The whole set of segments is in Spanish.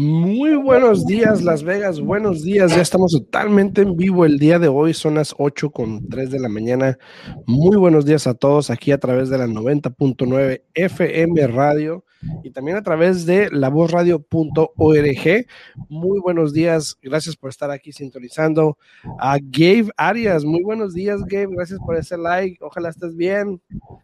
Muy buenos días, Las Vegas. Buenos días. Ya estamos totalmente en vivo el día de hoy. Son las 8 con 3 de la mañana. Muy buenos días a todos aquí a través de la 90.9 FM Radio y también a través de lavozradio.org. Muy buenos días. Gracias por estar aquí sintonizando. A Gabe Arias. Muy buenos días, Gabe. Gracias por ese like. Ojalá estés bien.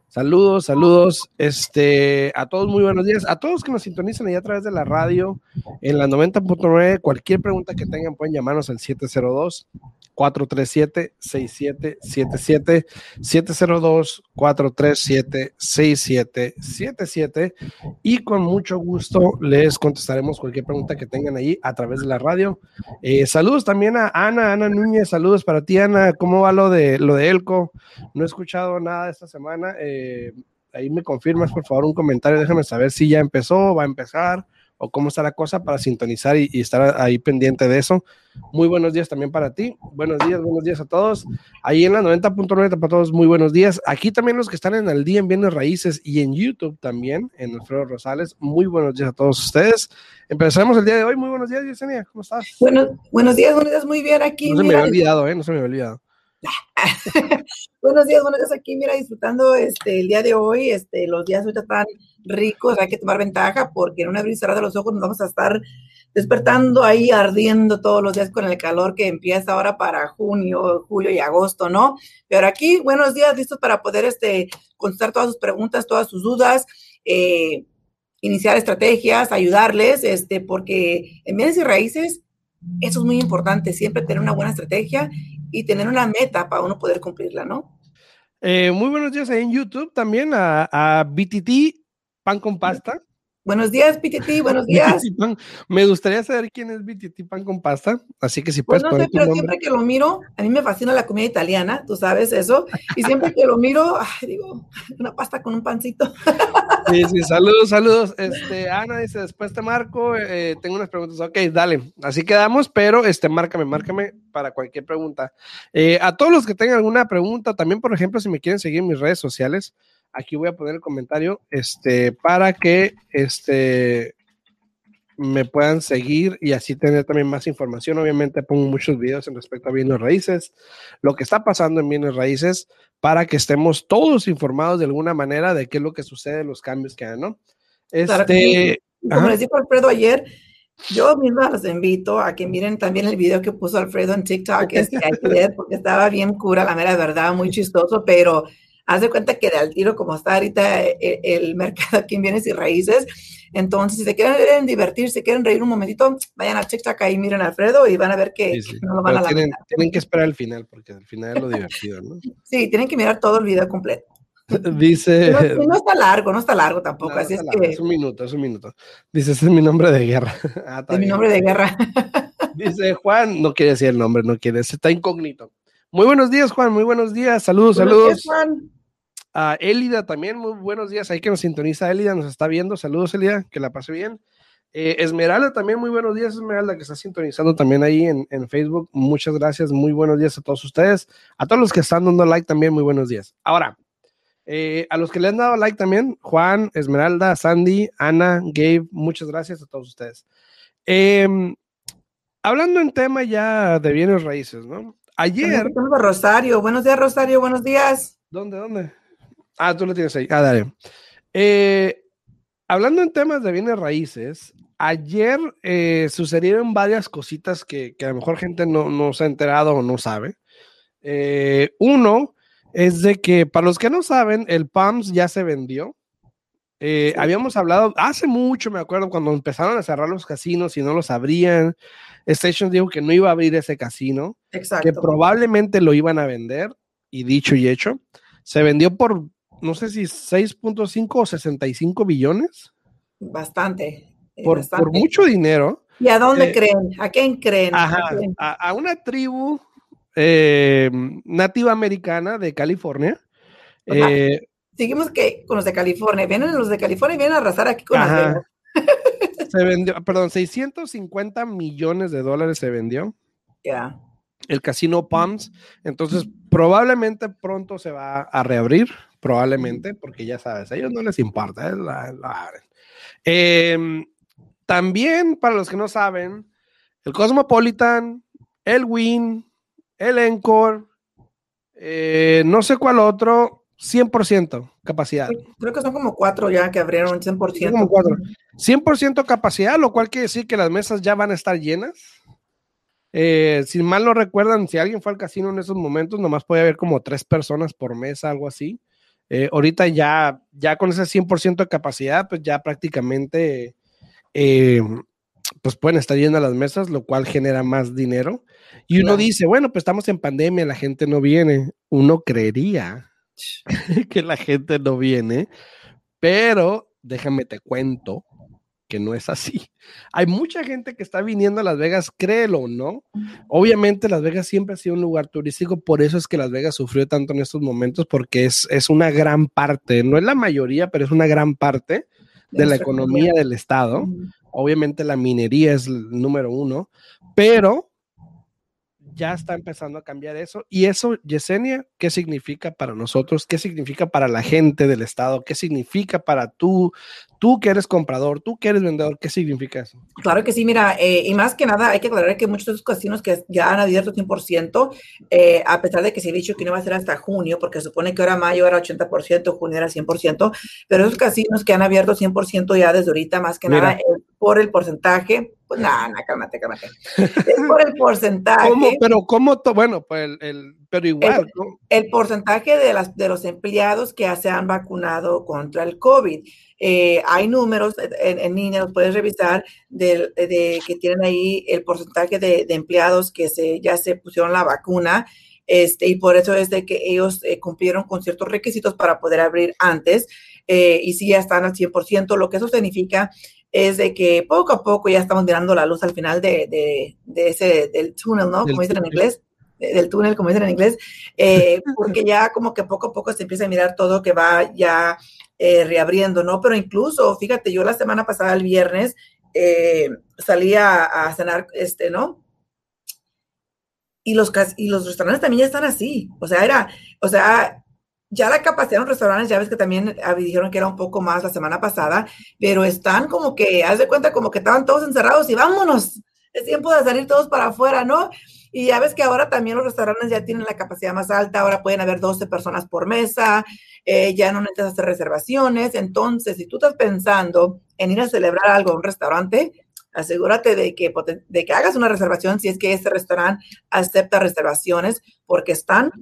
Saludos, saludos. Este, a todos muy buenos días. A todos que nos sintonizan ahí a través de la radio en la 90.9. Cualquier pregunta que tengan pueden llamarnos al 702 437-6777, 702-437-6777 y con mucho gusto les contestaremos cualquier pregunta que tengan ahí a través de la radio. Eh, saludos también a Ana, Ana Núñez, saludos para ti Ana, ¿cómo va lo de, lo de Elco? No he escuchado nada esta semana, eh, ahí me confirmas por favor un comentario, déjame saber si ya empezó, va a empezar o cómo está la cosa para sintonizar y, estar ahí pendiente de eso. Muy buenos días también para ti. Buenos días, buenos días a todos. Ahí en la 90.9 para todos, muy buenos días. Aquí también los que están en el día en Bienes Raíces y en YouTube también, en Alfredo Rosales. Muy buenos días a todos ustedes. Empezamos el día de hoy. Muy buenos días, Yesenia. ¿Cómo estás? Bueno, buenos días, buenos días. Muy bien aquí. No se me había olvidado, ¿eh? No se me había olvidado. buenos días, buenos días aquí, mira, disfrutando este, el día de hoy, este, los días ahorita están ricos, hay que tomar ventaja porque en una y de los ojos nos vamos a estar despertando ahí ardiendo todos los días con el calor que empieza ahora para junio, julio y agosto, ¿no? Pero aquí, buenos días, listos para poder este, contestar todas sus preguntas, todas sus dudas, eh, iniciar estrategias, ayudarles, este, porque en bienes y raíces, eso es muy importante, siempre tener una buena estrategia y tener una meta para uno poder cumplirla, ¿no? Eh, muy buenos días ahí en YouTube también a, a BTT Pan con Pasta. Buenos días, PTT, buenos días. Me gustaría saber quién es BTT Pan con Pasta, así que si puedes pues no sé, pero siempre que lo miro, a mí me fascina la comida italiana, tú sabes eso, y siempre que lo miro, digo, una pasta con un pancito. Sí, sí, saludos, saludos. Este, Ana dice, después te marco, eh, tengo unas preguntas, ok, dale, así quedamos, pero este, márcame, márcame para cualquier pregunta. Eh, a todos los que tengan alguna pregunta, también, por ejemplo, si me quieren seguir en mis redes sociales, aquí voy a poner el comentario este, para que este, me puedan seguir y así tener también más información. Obviamente pongo muchos videos en respecto a bienes raíces, lo que está pasando en bienes raíces, para que estemos todos informados de alguna manera de qué es lo que sucede, los cambios que hay, ¿no? Este, como les dijo Alfredo ayer, yo misma los invito a que miren también el video que puso Alfredo en TikTok este, ayer, porque estaba bien cura, la mera verdad, muy chistoso, pero haz de cuenta que al tiro como está ahorita eh, el, mercado aquí en bienes y raíces. Entonces, si se quieren divertir, si quieren reír un momentito, vayan a TikTok ahí, miren a Alfredo y van a ver que, no lo van a tienen, tienen que esperar al final, porque al final es lo divertido, ¿no? Sí, tienen que mirar todo el video completo. Dice. No, está largo, no está largo tampoco. así es, que... es un minuto, es un minuto. Dice, ese es mi nombre de guerra. Ah, es mi nombre de guerra. Dice Juan, no quiere decir el nombre, no quiere, está incógnito. Muy buenos días, Juan, muy buenos días, saludos, saludos. Juan. A Elida también, muy buenos días. Ahí que nos sintoniza Elida, nos está viendo. Saludos, Elida, que la pase bien. Eh, Esmeralda también, muy buenos días, Esmeralda, que está sintonizando también ahí en, Facebook. Muchas gracias, muy buenos días a todos ustedes. A todos los que están dando like también, muy buenos días. Ahora, eh, a los que le han dado like también, Juan, Esmeralda, Sandy, Ana, Gabe, muchas gracias a todos ustedes. Em, hablando en tema ya de bienes raíces, ¿no? Ayer. Rosario, buenos días, Rosario, buenos días. ¿Dónde, dónde? Ah, tú lo tienes ahí. Ah, dale. Eh, hablando en temas de bienes raíces, ayer eh, sucedieron varias cositas que, a lo mejor gente no, se ha enterado o no sabe. Eh, uno es de que, para los que no saben, el PAMS ya se vendió. Habíamos hablado hace mucho, me acuerdo, cuando empezaron a cerrar los casinos y no los abrían. Station dijo que no iba a abrir ese casino, Exacto. que probablemente lo iban a vender, y dicho y hecho, se vendió por no sé si 6.5 o 65 billones. Bastante. Eh, por, mucho dinero. ¿Y a dónde eh, creen? ¿A quién creen? ¿A, una tribu eh, nativa americana de California. Seguimos que con los de California. Vienen los de California y vienen a arrasar aquí con los Se vendió, perdón, 650 millones de dólares se vendió. Ya. El casino Palms. Entonces, probablemente pronto se va a reabrir probablemente, porque ya sabes, a ellos no les importa, ¿eh? la, em, también, para los que no saben, el Cosmopolitan, el Win, el Encore, eh, no sé cuál otro, 100% capacidad. Creo que son como cuatro ya que abrieron 100%. Como cuatro. 100% capacidad, lo cual quiere decir que las mesas ya van a estar llenas. Eh, si mal no recuerdan, si alguien fue al casino en esos momentos, nomás puede haber como tres personas por mesa, algo así. Eh, ahorita ya, ya con ese 100% de capacidad, pues ya prácticamente eh, pues pueden estar llenas las mesas, lo cual genera más dinero. Y uno dice, bueno, pues estamos en pandemia, la gente no viene. Uno creería que la gente no viene, pero déjame te cuento que no es así. Hay mucha gente que está viniendo a Las Vegas, créelo o no. Obviamente Las Vegas siempre ha sido un lugar turístico, por eso es que Las Vegas sufrió tanto en estos momentos, porque es, es una gran parte, no es la mayoría, pero es una gran parte de la economía del estado. Obviamente la minería es el número uno, pero ya está empezando a cambiar eso. Y eso, Yesenia, ¿qué significa para nosotros? ¿Qué significa para la gente del Estado? ¿Qué significa para tú, tú que eres comprador, tú que eres vendedor? ¿Qué significa eso? Claro que sí, mira, eh, y más que nada hay que aclarar que muchos de esos casinos que ya han abierto 100%, eh, a pesar de que se ha dicho que no va a ser hasta junio, porque supone que ahora mayo era 80%, junio era 100%, pero esos casinos que han abierto 100% ya desde ahorita, más que nada, por el porcentaje pues no, no, cálmate, cálmate. Es por el porcentaje. ¿Cómo? Pero ¿cómo? Bueno, pues el, pero igual. El, porcentaje de, las, de los empleados que se han vacunado contra el COVID. Eh, hay números en, en, línea, los puedes revisar, de, de, que tienen ahí el porcentaje de, de, empleados que se, ya se pusieron la vacuna. Este, y por eso es de que ellos eh, cumplieron con ciertos requisitos para poder abrir antes. Eh, y sí ya están al 100%, lo que eso significa es de que poco a poco ya estamos mirando la luz al final de, de, de ese, del túnel, ¿no? Como dicen en inglés, del túnel, como dicen en inglés, eh, porque ya como que poco a poco se empieza a mirar todo que va ya eh, reabriendo, ¿no? Pero incluso, fíjate, yo la semana pasada, el viernes, eh, salí a, a, cenar, este, ¿no? Y los, y los restaurantes también ya están así, o sea, era, o sea, ya la capacidad en los restaurantes, ya ves que también ah, dijeron que era un poco más la semana pasada, pero están como que, haz de cuenta, como que estaban todos encerrados y vámonos, es tiempo de salir todos para afuera, ¿no? Y ya ves que ahora también los restaurantes ya tienen la capacidad más alta, ahora pueden haber 12 personas por mesa, eh, ya no necesitas hacer reservaciones, entonces si tú estás pensando en ir a celebrar algo a un restaurante, asegúrate de que, de que hagas una reservación si es que este restaurante acepta reservaciones, porque están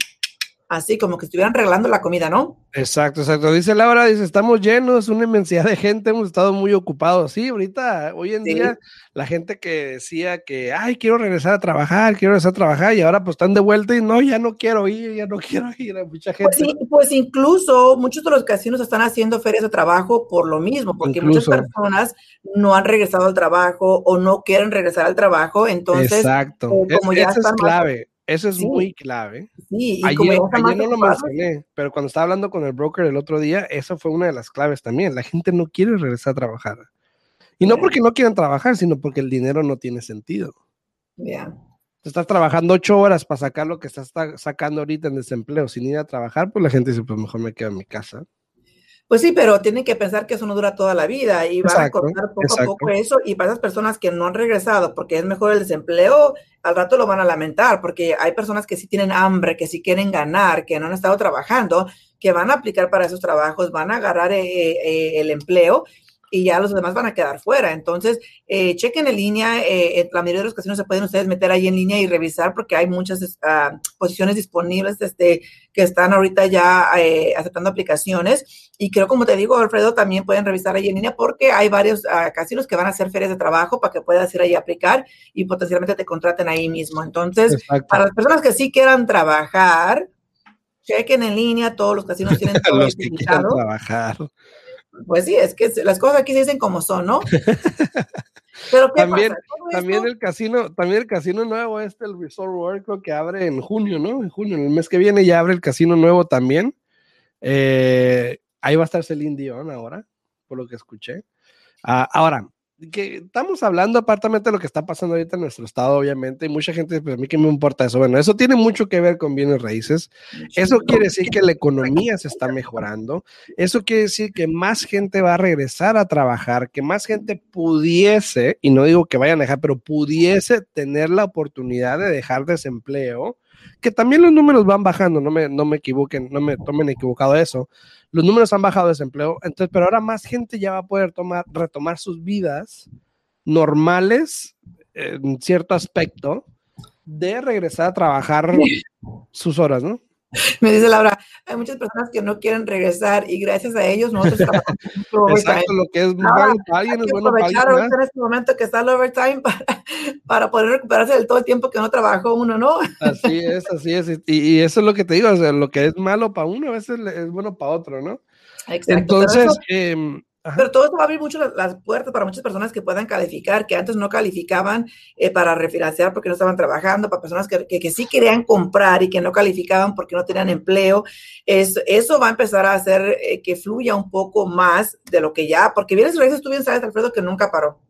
así como que estuvieran regalando la comida, ¿no? Exacto, exacto. Dice Laura, dice, estamos llenos, una inmensidad de gente, hemos estado muy ocupados. Sí, ahorita, hoy en día, la gente que decía que, ay, quiero regresar a trabajar, quiero regresar a trabajar, y ahora pues están de vuelta y no, ya no quiero ir, ya no quiero ir, a mucha pues gente. Pues, pues, incluso muchos de los casinos están haciendo ferias de trabajo por lo mismo, porque muchas personas no han regresado al trabajo o no quieren regresar al trabajo, entonces, Exacto. Eh, como ya es clave. Eso es muy clave. Sí, y ayer, ayer no lo mencioné, pero cuando estaba hablando con el broker el otro día, eso fue una de las claves también. La gente no quiere regresar a trabajar. Y no porque no quieran trabajar, sino porque el dinero no tiene sentido. Ya. Estás trabajando ocho horas para sacar lo que estás sacando ahorita en desempleo sin ir a trabajar, pues la gente dice, pues mejor me quedo en mi casa. Pues sí, pero tienen que pensar que eso no dura toda la vida y van a cortar poco a poco eso. Y para esas personas que no han regresado porque es mejor el desempleo, al rato lo van a lamentar porque hay personas que sí tienen hambre, que sí quieren ganar, que no han estado trabajando, que van a aplicar para esos trabajos, van a agarrar eh, eh, el empleo y ya los demás van a quedar fuera. Entonces, eh, chequen en línea, eh, la mayoría de los casinos se pueden ustedes meter ahí en línea y revisar porque hay muchas uh, posiciones disponibles este, que están ahorita ya eh, aceptando aplicaciones. Y creo, como te digo, Alfredo, también pueden revisar ahí en línea porque hay varios uh, casinos que van a hacer ferias de trabajo para que puedas ir ahí a aplicar y potencialmente te contraten ahí mismo. Entonces, Exacto. para las personas que sí quieran trabajar, chequen en línea, todos los casinos tienen todo los que quieran trabajar. Pues sí, es que las cosas aquí se dicen como son, ¿no? Pero ¿qué también, pasa? también el casino, también el casino nuevo, este, el Resort World, creo que abre en junio, ¿no? En junio, el mes que viene ya abre el casino nuevo también. Eh, ahí va a estar Celine Dion ahora, por lo que escuché. Uh, ahora, que estamos hablando apartamente de lo que está pasando ahorita en nuestro estado, obviamente, y mucha gente dice, pues a mí que me importa eso. Bueno, eso tiene mucho que ver con bienes raíces. Eso quiere decir que la economía se está mejorando. Eso quiere decir que más gente va a regresar a trabajar, que más gente pudiese, y no digo que vayan a dejar, pero pudiese tener la oportunidad de dejar desempleo, que también los números van bajando, no me, no me equivoquen, no me tomen equivocado eso los números han bajado de desempleo, entonces, pero ahora más gente ya va a poder tomar, retomar sus vidas normales en cierto aspecto de regresar a trabajar sus horas, ¿no? Me dice Laura, hay muchas personas que no quieren regresar y gracias a ellos nosotros Exacto, lo que es malo para alguien es bueno para alguien. en este momento que está el overtime para, para, poder recuperarse del todo el tiempo que no trabajó uno, ¿no? Así es, así es. Y, eso es lo que te digo, o sea, lo que es malo para uno a veces es bueno para otro, ¿no? Exacto. Entonces, eh, pero todo esto va a abrir mucho las, puertas para muchas personas que puedan calificar, que antes no calificaban eh, para refinanciar porque no estaban trabajando, para personas que, que, sí querían comprar y que no calificaban porque no tenían empleo. Es, eso va a empezar a hacer eh, que fluya un poco más de lo que ya, porque bienes y raíces, tú bien sabes, Alfredo, que nunca paró.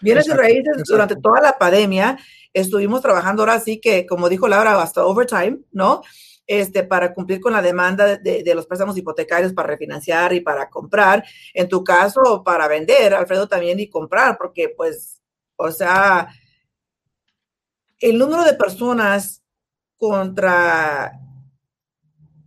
Bienes y raíces durante toda la pandemia estuvimos trabajando ahora sí que, como dijo Laura, hasta overtime, ¿no? Este, para cumplir con la demanda de, los préstamos hipotecarios para refinanciar y para comprar. En tu caso, para vender, Alfredo, también y comprar, porque pues, o sea, el número de personas contra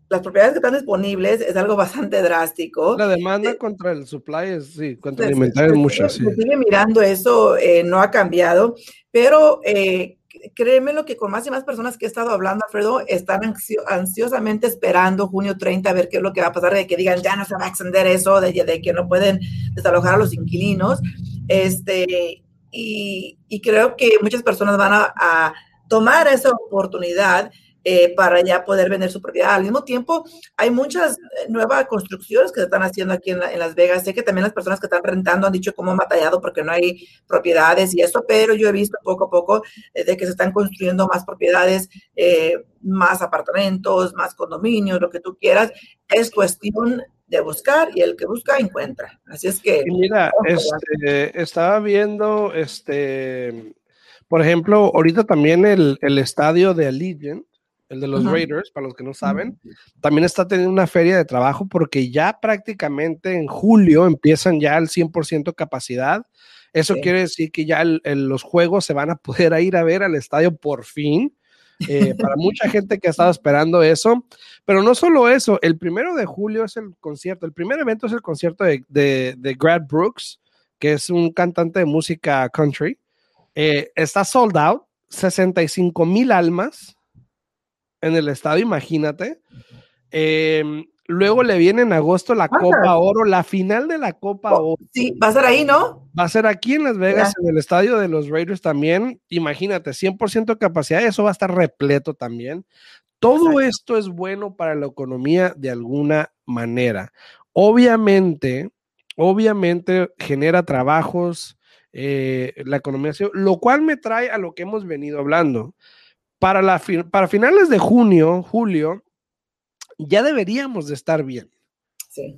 las propiedades que están disponibles es algo bastante drástico. La demanda eh, contra el supply es, sí, contra el inventario es mucho, sí. Sigue mirando eso, eh, no ha cambiado, pero eh, créeme lo que con más y más personas que he estado hablando, Alfredo, están ansiosamente esperando junio 30 a ver qué es lo que va a pasar, de que digan ya no se va a extender eso, de, que no pueden desalojar a los inquilinos. Este, y, creo que muchas personas van a tomar esa oportunidad eh, para ya poder vender su propiedad. Al mismo tiempo, hay muchas eh, nuevas construcciones que se están haciendo aquí en, Las Vegas. Sé que también las personas que están rentando han dicho cómo han batallado porque no hay propiedades y eso, pero yo he visto poco a poco eh, de que se están construyendo más propiedades, más apartamentos, más condominios, lo que tú quieras. Es cuestión de buscar y el que busca encuentra. Así es que... mira, este, estaba viendo, este, por ejemplo, ahorita también el, el estadio de Allegiant el de los Raiders, para los que no saben, también está teniendo una feria de trabajo porque ya prácticamente en julio empiezan ya al 100% capacidad. Eso quiere decir que ya los juegos se van a poder ir a ver al estadio por fin. Eh, para mucha gente que ha estado esperando eso, pero no solo eso, el primero de julio es el concierto, el primer evento es el concierto de, de, Grad Brooks, que es un cantante de música country. Eh, está sold out, 65 mil almas, en el estadio, imagínate. Em, luego le viene en agosto la Copa Oro, la final de la Copa oh, Oro. Sí, va a ser ahí, ¿no? Va a ser aquí en Las Vegas, en el estadio de los Raiders también. Imagínate, 100% capacidad, eso va a estar repleto también. Todo esto es bueno para la economía de alguna manera. Obviamente, obviamente genera trabajos, eh, la economía, lo cual me trae a lo que hemos venido hablando para, la, para finales de junio, julio, ya deberíamos de estar bien.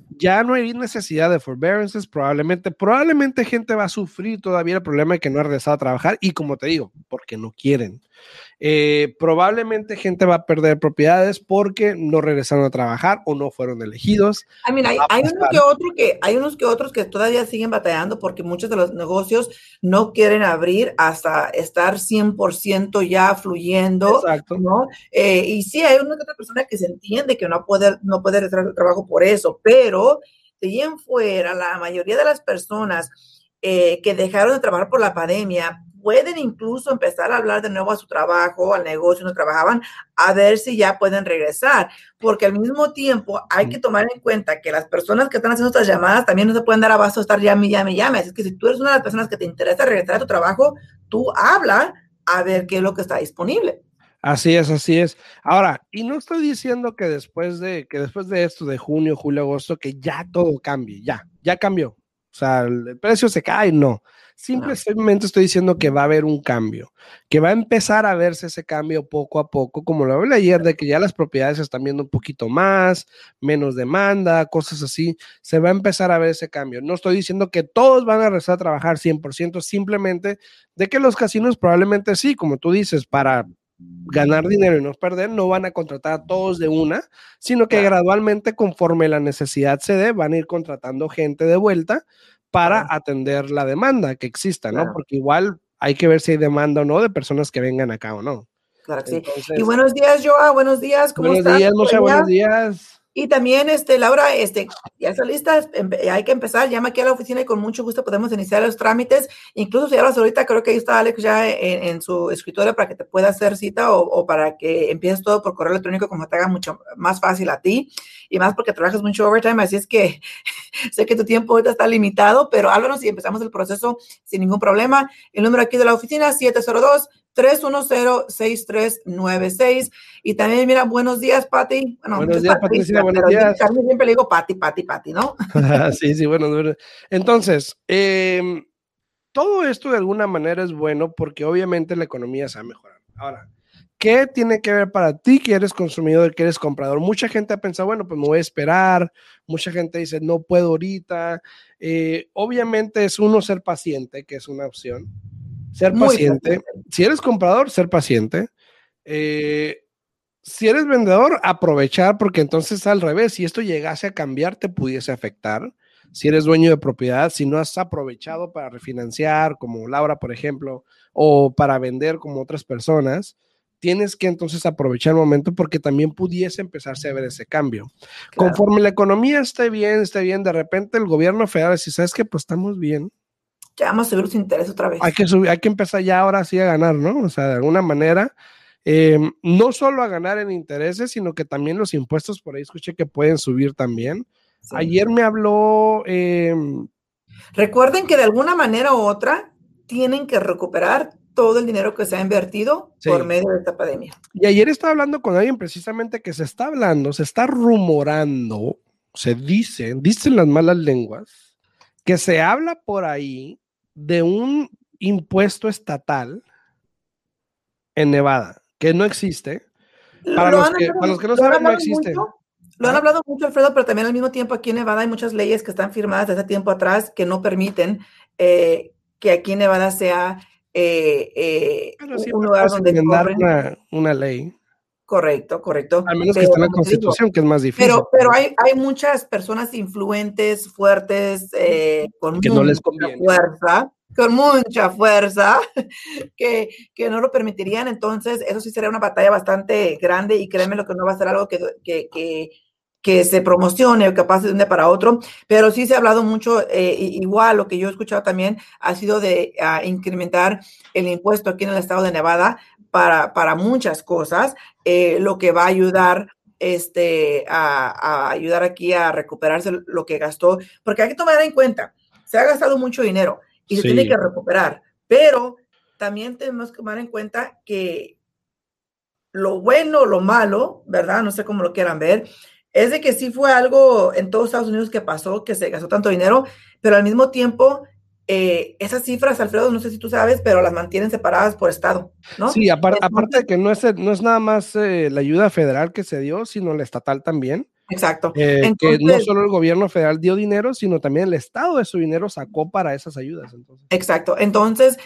Ya no hay necesidad de forbearances, probablemente, probablemente gente va a sufrir todavía el problema de que no ha regresado a trabajar y como te digo, porque no quieren. Eh, probablemente gente va a perder propiedades porque no regresaron a trabajar o no fueron elegidos. hay, unos que otro que, hay unos que otros que todavía siguen batallando porque muchos de los negocios no quieren abrir hasta estar 100% ya fluyendo. Exacto. ¿no? Eh, y sí, hay una que otra persona que se entiende que no puede, no puede regresar al trabajo por eso, pero de ahí en fuera, la mayoría de las personas eh, que dejaron de trabajar por la pandemia pueden incluso empezar a hablar de nuevo a su trabajo, al negocio donde trabajaban, a ver si ya pueden regresar, porque al mismo tiempo hay que tomar en cuenta que las personas que están haciendo estas llamadas también no se pueden dar abasto a estar llame, llame, llame. Así que si tú eres una de las personas que te interesa regresar a tu trabajo, tú habla a ver qué es lo que está disponible. Así es, así es. Ahora, y no estoy diciendo que después de que después de esto de junio, julio, agosto que ya todo cambie, ya, ya cambió. O sea, el precio se cae, no Simplemente estoy diciendo que va a haber un cambio, que va a empezar a verse ese cambio poco a poco, como lo hablé ayer, de que ya las propiedades se están viendo un poquito más, menos demanda, cosas así. Se va a empezar a ver ese cambio. No estoy diciendo que todos van a regresar a trabajar 100%, simplemente de que los casinos probablemente sí, como tú dices, para ganar dinero y no perder, no van a contratar a todos de una, sino que gradualmente, conforme la necesidad se dé, van a ir contratando gente de vuelta para atender la demanda que exista, ¿no? Porque igual hay que ver si hay demanda o no de personas que vengan acá o no. Claro que sí. Y buenos días, Joa, buenos días, ¿cómo buenos Días, Moshe, buenos días. Y también, este, Laura, este, ya está lista, hay que empezar, llama aquí a la oficina y con mucho gusto podemos iniciar los trámites. Incluso si hablas ahorita, creo que ahí está Alex ya en, su escritorio para que te pueda hacer cita o, para que empieces todo por correo electrónico como te haga mucho más fácil a ti y más porque trabajas mucho overtime, así es que sé que tu tiempo ahorita está limitado, pero háblanos y empezamos el proceso sin ningún problema. El número aquí de la oficina, 702 310-6396. Y también, mira, buenos días, Pati. buenos días, Patricia, buenos días. siempre le digo Pati, Pati, Pati, ¿no? sí, sí, bueno, Entonces, em, todo esto de alguna manera es bueno porque obviamente la economía se va a mejorar. Ahora, ¿qué tiene que ver para ti que eres consumidor, que eres comprador? Mucha gente ha pensado, bueno, pues me voy a esperar. Mucha gente dice, no puedo ahorita. Eh, obviamente es uno ser paciente, que es una opción ser paciente. Si eres comprador, ser paciente. Eh, si eres vendedor, aprovechar, porque entonces al revés, si esto llegase a cambiar, te pudiese afectar. Si eres dueño de propiedad, si no has aprovechado para refinanciar, como Laura, por ejemplo, o para vender como otras personas, tienes que entonces aprovechar el momento porque también pudiese empezarse a ver ese cambio. Conforme la economía esté bien, esté bien, de repente el gobierno federal, si sabes que pues estamos bien, ya vamos a subir los intereses otra vez. Hay que, subir, hay que empezar ya ahora sí a ganar, ¿no? O sea, de alguna manera, eh, no solo a ganar en intereses, sino que también los impuestos, por ahí escuché que pueden subir también. Ayer me habló... Em, Recuerden que de alguna manera u otra tienen que recuperar todo el dinero que se ha invertido por medio de esta pandemia. Y ayer estaba hablando con alguien precisamente que se está hablando, se está rumorando, se dicen, dicen las malas lenguas, que se habla por ahí de un impuesto estatal en Nevada, que no existe. Para, los que, no saben, no existe. lo han hablado mucho, Alfredo, pero también al mismo tiempo aquí en Nevada hay muchas leyes que están firmadas desde tiempo atrás que no permiten eh, que aquí en Nevada sea eh, eh, un lugar donde una, una, ley. Correcto, correcto. Al menos que esté en la Constitución, que es más difícil. Pero, pero hay, hay muchas personas influentes, fuertes, eh, con que mucha fuerza, con mucha fuerza, que, que, no lo permitirían. Entonces, eso sí sería una batalla bastante grande y créeme lo que no va a ser algo que, que, que, que se promocione capaz de un día para otro, pero sí se ha hablado mucho, eh, igual lo que yo he escuchado también ha sido de incrementar el impuesto aquí en el estado de Nevada para, muchas cosas, eh, lo que va a ayudar este, a, ayudar aquí a recuperarse lo que gastó, porque hay que tomar en cuenta, se ha gastado mucho dinero y se tiene que recuperar, pero también tenemos que tomar en cuenta que lo bueno, lo malo, ¿verdad? No sé cómo lo quieran ver, es de que sí fue algo en todos Estados Unidos que pasó, que se gastó tanto dinero, pero al mismo tiempo eh, esas cifras, Alfredo, no sé si tú sabes, pero las mantienen separadas por estado, ¿no? Sí, aparte de que no es, no es nada más eh, la ayuda federal que se dio, sino la estatal también. Exacto. Eh, que no solo el gobierno federal dio dinero, sino también el estado de su dinero sacó para esas ayudas. Entonces. Exacto. Entonces,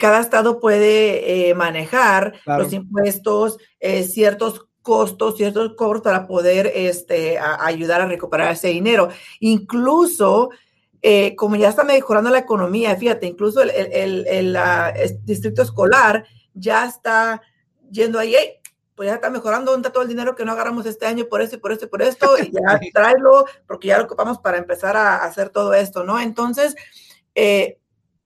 cada estado puede manejar los impuestos, ciertos costos, ciertos cobros para poder este, ayudar a recuperar ese dinero. Incluso eh, como ya está mejorando la economía, fíjate, incluso el, distrito escolar ya está yendo ahí, pues ya está mejorando, ¿dónde está todo el dinero que no agarramos este año por esto y por esto y por esto? Y ya tráelo, porque ya lo ocupamos para empezar a hacer todo esto, ¿no? Entonces, eh,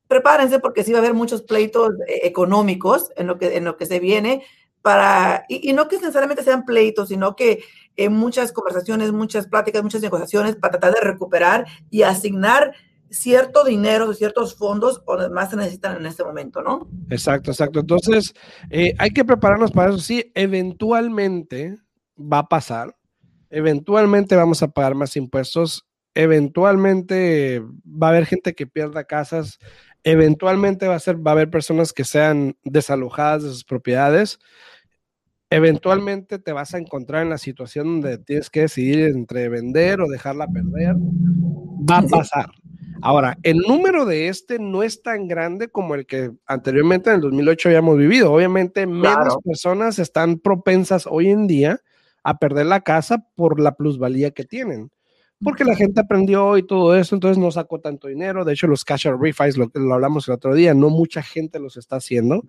prepárense porque sí va a haber muchos pleitos eh, económicos en lo que, en lo que se viene, para, y, no que necesariamente sean pleitos, sino que en muchas conversaciones, muchas pláticas, muchas negociaciones para tratar de recuperar y asignar cierto dinero, ciertos fondos donde más se necesitan en este momento, ¿no? Exacto, exacto. Entonces, eh, hay que prepararnos para eso. Sí, eventualmente va a pasar, eventualmente vamos a pagar más impuestos, eventualmente va a haber gente que pierda casas, Eventualmente va a, ser, va a haber personas que sean desalojadas de sus propiedades. Eventualmente te vas a encontrar en la situación donde tienes que decidir entre vender o dejarla perder. Va a pasar. Ahora, el número de este no es tan grande como el que anteriormente en el 2008 habíamos vivido. Obviamente, menos personas están propensas hoy en día a perder la casa por la plusvalía que tienen porque la gente aprendió y todo eso, entonces no sacó tanto dinero. De hecho, los cash out refis, lo, lo hablamos el otro día, no mucha gente los está haciendo.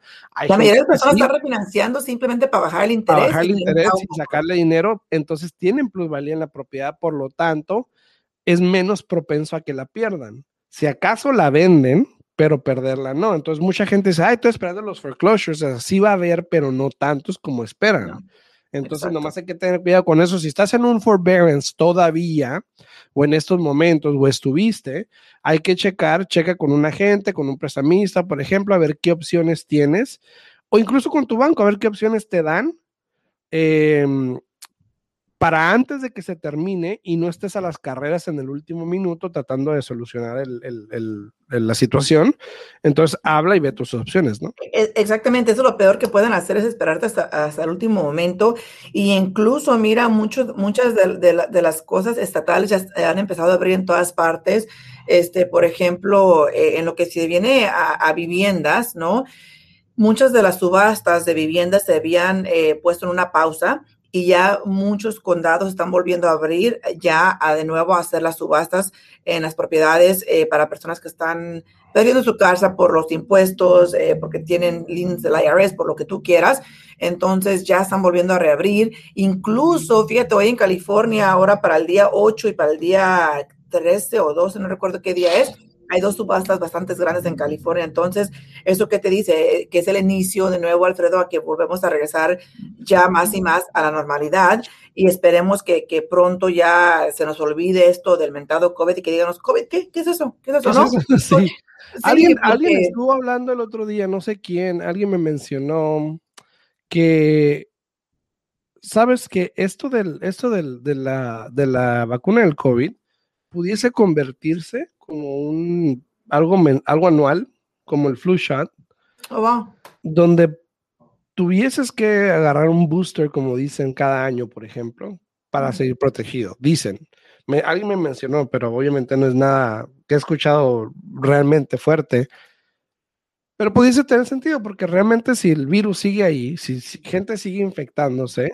la mayoría de personas están refinanciando simplemente para bajar el interés. Para bajar el interés y sacarle dinero, entonces tienen plusvalía en la propiedad, por lo tanto, es menos propenso a que la pierdan. Si acaso la venden, pero perderla no. Entonces mucha gente dice, ay, estoy esperando los foreclosures, así va a haber, pero no tantos como esperan. Entonces, nomás hay que tener cuidado con eso. Si estás en un forbearance todavía, o en estos momentos, o estuviste, hay que checar, checa con un agente, con un prestamista, por ejemplo, a ver qué opciones tienes, o incluso con tu banco, a ver qué opciones te dan. Eh, para antes de que se termine y no estés a las carreras en el último minuto tratando de solucionar la situación. Entonces habla y ve tus opciones, ¿no? E, exactamente, eso es lo peor que pueden hacer es esperarte hasta, el último momento. Y incluso, mira, muchos, muchas de, las cosas estatales ya han empezado a abrir en todas partes. Este, por ejemplo, eh, en lo que se viene a, viviendas, ¿no? Muchas de las subastas de viviendas se habían eh, puesto en una pausa y ya muchos condados están volviendo a abrir ya a de nuevo a hacer las subastas en las propiedades eh, para personas que están perdiendo su casa por los impuestos, eh, porque tienen liens del IRS, por lo que tú quieras. Entonces ya están volviendo a reabrir. Incluso, fíjate, hoy en California, ahora para el día 8 y para el día 13 o 12, no recuerdo qué día es, hay dos subastas bastante grandes en California. Entonces, eso que te dice, que es el inicio de nuevo, Alfredo, a que volvemos a regresar ya más y más a la normalidad y esperemos que, que pronto ya se nos olvide esto del mentado COVID y que díganos, COVID, ¿qué, ¿Qué es eso? ¿Qué es eso? ¿No? Sí. alguien, alguien estuvo hablando el otro día, no sé quién, alguien me mencionó que sabes que esto del esto del, de, la, de la vacuna del COVID pudiese convertirse como un algo, algo anual, como el flu shot, oh, donde tuvieses que agarrar un booster, como dicen, cada año, por ejemplo, para seguir protegido. Dicen. Me, alguien me mencionó, pero obviamente no es nada que he escuchado realmente fuerte. Pero pudiese tener sentido, porque realmente si el virus sigue ahí, si, gente sigue infectándose,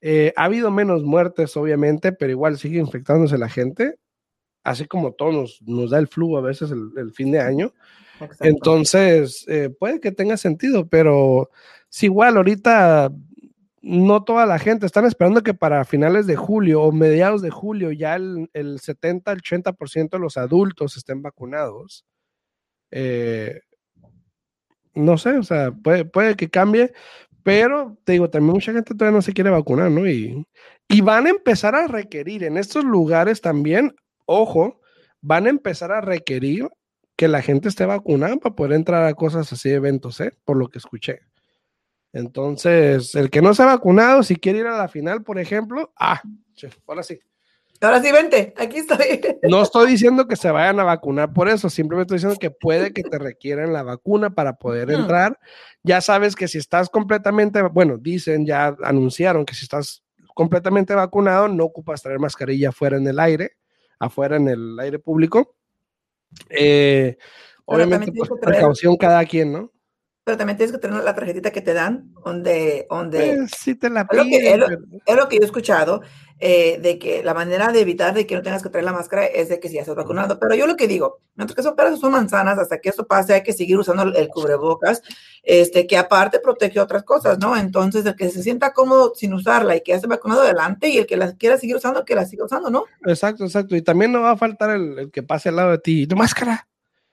eh, ha habido menos muertes, obviamente, pero igual sigue infectándose la gente así como todos nos, da el flu a veces el, fin de año. Entonces, eh, puede que tenga sentido, pero si igual ahorita no toda la gente, están esperando que para finales de julio o mediados de julio ya el, 70, el 80% de los adultos estén vacunados. Eh, no sé, o sea, puede, puede que cambie, pero te digo, también mucha gente todavía no se quiere vacunar, ¿no? Y, y van a empezar a requerir en estos lugares también ojo, van a empezar a requerir que la gente esté vacunada para poder entrar a cosas así, eventos, ¿eh? por lo que escuché. Entonces, el que no se ha vacunado, si quiere ir a la final, por ejemplo, ah, ahora sí. Ahora sí, vente, aquí estoy. No estoy diciendo que se vayan a vacunar por eso, simplemente estoy diciendo que puede que te requieran la vacuna para poder entrar. Ya sabes que si estás completamente, bueno, dicen, ya anunciaron que si estás completamente vacunado, no ocupas traer mascarilla fuera en el aire afuera en el aire público. Eh, obviamente, pues, precaución cada quien, ¿no? Pero también tienes que tener la tarjetita que te dan, donde... donde pues, sí te la es, lo que, es, lo, que, yo he escuchado, eh, de que la manera de evitar de que no tengas que traer la máscara es de que si ya estás vacunado. Pero yo lo que digo, mientras que son peras son manzanas, hasta que esto pase hay que seguir usando el, cubrebocas, este, que aparte protege otras cosas, ¿no? Entonces, el que se sienta cómodo sin usarla y que ya esté vacunado adelante y el que la quiera seguir usando, que la siga usando, ¿no? Exacto, exacto. Y también no va a faltar el, el que pase al lado de ti, tu máscara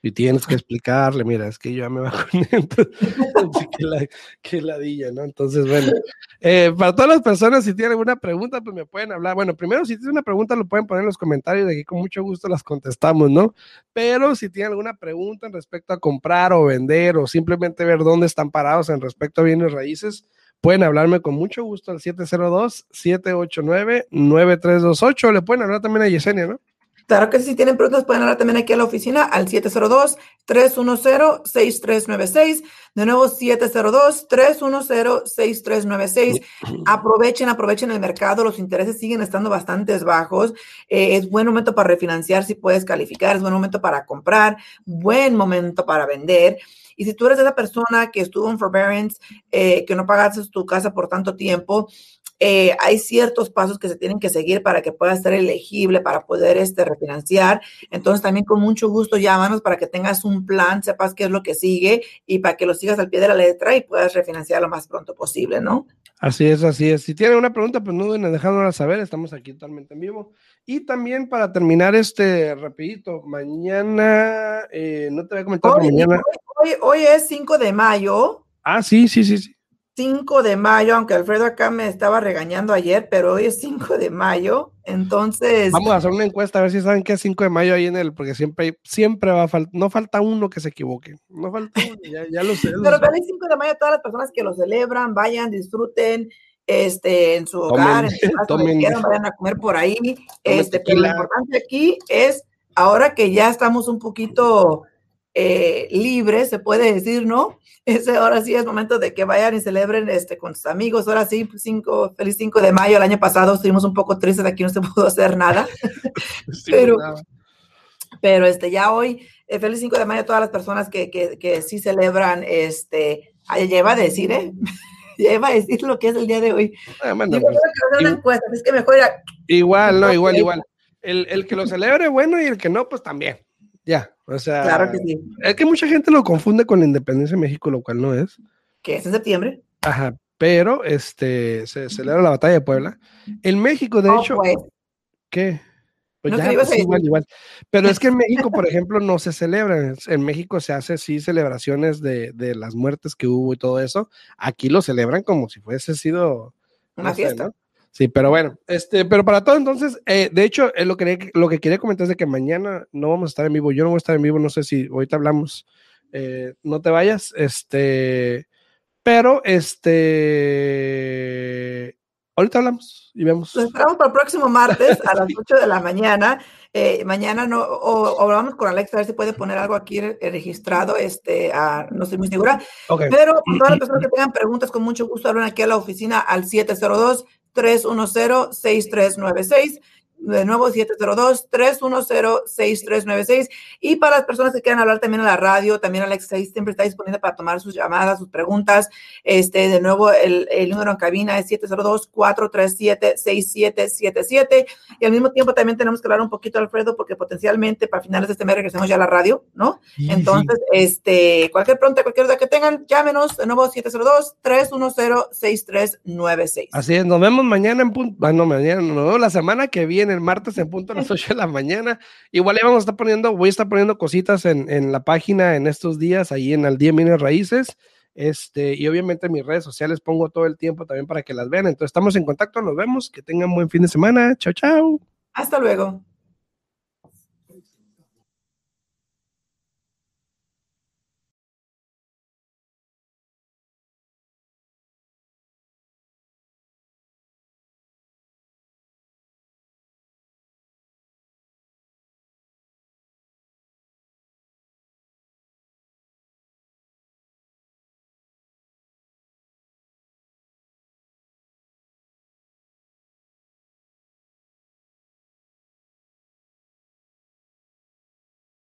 y tienes que explicarle, mira, es que yo ya me vacuné, que, la, que ladilla, ¿no? Entonces, bueno, eh, para todas las personas, si tienen alguna pregunta, pues me pueden hablar. Bueno, primero, si tienen una pregunta, lo pueden poner en los comentarios, de aquí con mucho gusto las contestamos, ¿no? Pero si tienen alguna pregunta en respecto a comprar o vender o simplemente ver dónde están parados en respecto a bienes raíces, pueden hablarme con mucho gusto al 702-789-9328. Le pueden hablar también a Yesenia, ¿no? Claro que si tienen preguntas pueden hablar también aquí a la oficina al 702-310-6396. De nuevo, 702-310-6396. Aprovechen, aprovechen el mercado. Los intereses siguen estando bastante bajos. Eh, es buen momento para refinanciar si puedes calificar. Es buen momento para comprar. Buen momento para vender. Y si tú eres esa persona que estuvo en forbearance, eh, que no pagaste tu casa por tanto tiempo, eh, hay ciertos pasos que se tienen que seguir para que puedas ser elegible para poder este, refinanciar. Entonces, también con mucho gusto llámanos para que tengas un plan, sepas qué es lo que sigue y para que lo sigas al pie de la letra y puedas refinanciar lo más pronto posible, ¿no? Así es, así es. Si tienen una pregunta, pues no duden en dejárnosla saber. Estamos aquí totalmente en vivo. Y también para terminar este rapidito, mañana, eh, no te voy a comentar mañana. Hoy, hoy, es 5 de mayo. Ah, sí, sí, sí, sí. 5 de mayo, aunque Alfredo acá me estaba regañando ayer, pero hoy es 5 de mayo, entonces... Vamos a hacer una encuesta a ver si saben qué es 5 de mayo ahí en el, porque siempre, siempre va a faltar, no falta uno que se equivoque, no falta uno, ya, lo sé. pero feliz 5 de mayo todas las personas que lo celebran, vayan, disfruten, este, en su hogar, en su casa, vayan a comer por ahí, este, pero lo importante aquí es, ahora que ya estamos un poquito eh, libre, se puede decir, ¿no? Ese, ahora sí es momento de que vayan y celebren este, con sus amigos. Ahora sí, cinco, feliz 5 de mayo. El año pasado estuvimos un poco tristes, aquí no se pudo hacer nada. pero, pero este, ya hoy, eh, feliz 5 de mayo a todas las personas que, que, que sí celebran, este, lleva a decir, ¿eh? lleva a decir lo que es el día de hoy. Ah, bueno, pues, es que mejor Igual, no, igual, igual. El, el que lo celebre, bueno, y el que no, pues también. Ya, o sea. Claro que sí. Es que mucha gente lo confunde con la independencia de México, lo cual no es. Que es en septiembre. Ajá, pero este se celebra la batalla de Puebla. En México, de oh, hecho. Pues. ¿Qué? Pues ya, pues igual, igual. Pero es que en México, por ejemplo, no se celebra. En México se hace sí celebraciones de, de las muertes que hubo y todo eso. Aquí lo celebran como si fuese sido una fiesta. Sí, pero bueno, este, pero para todo entonces, eh, de hecho, eh, lo, que, lo que quería comentar es de que mañana no vamos a estar en vivo, yo no voy a estar en vivo, no sé si ahorita hablamos, eh, no te vayas, este, pero este, ahorita hablamos y vemos. Nos esperamos para el próximo martes a las 8 de la mañana. mañana no, o, hablamos con Alex a ver si puede poner algo aquí registrado, este, no estoy muy segura. Pero todas las personas que tengan preguntas, con mucho gusto hablan aquí a la oficina al 702 310-6396 de nuevo 702-310-6396. Y para las personas que quieran hablar también a la radio, también Alex siempre está disponible para tomar sus llamadas, sus preguntas. Este, de nuevo, el, el número en cabina es 702-437-6777. Y al mismo tiempo también tenemos que hablar un poquito, Alfredo, porque potencialmente para finales de este mes regresemos ya a la radio, ¿no? Entonces, este, cualquier pregunta, cualquier duda que tengan, llámenos de nuevo 702-310-6396. Así es, nos vemos mañana en punto, bueno, mañana, nos vemos la semana que viene el martes en punto a las 8 de la mañana. Igual le vamos a estar poniendo, voy a estar poniendo cositas en, en la página en estos días, ahí en Al Día Mines Raíces. Este, y obviamente en mis redes sociales pongo todo el tiempo también para que las vean. Entonces estamos en contacto, nos vemos, que tengan buen fin de semana. Chao, chao. Hasta luego.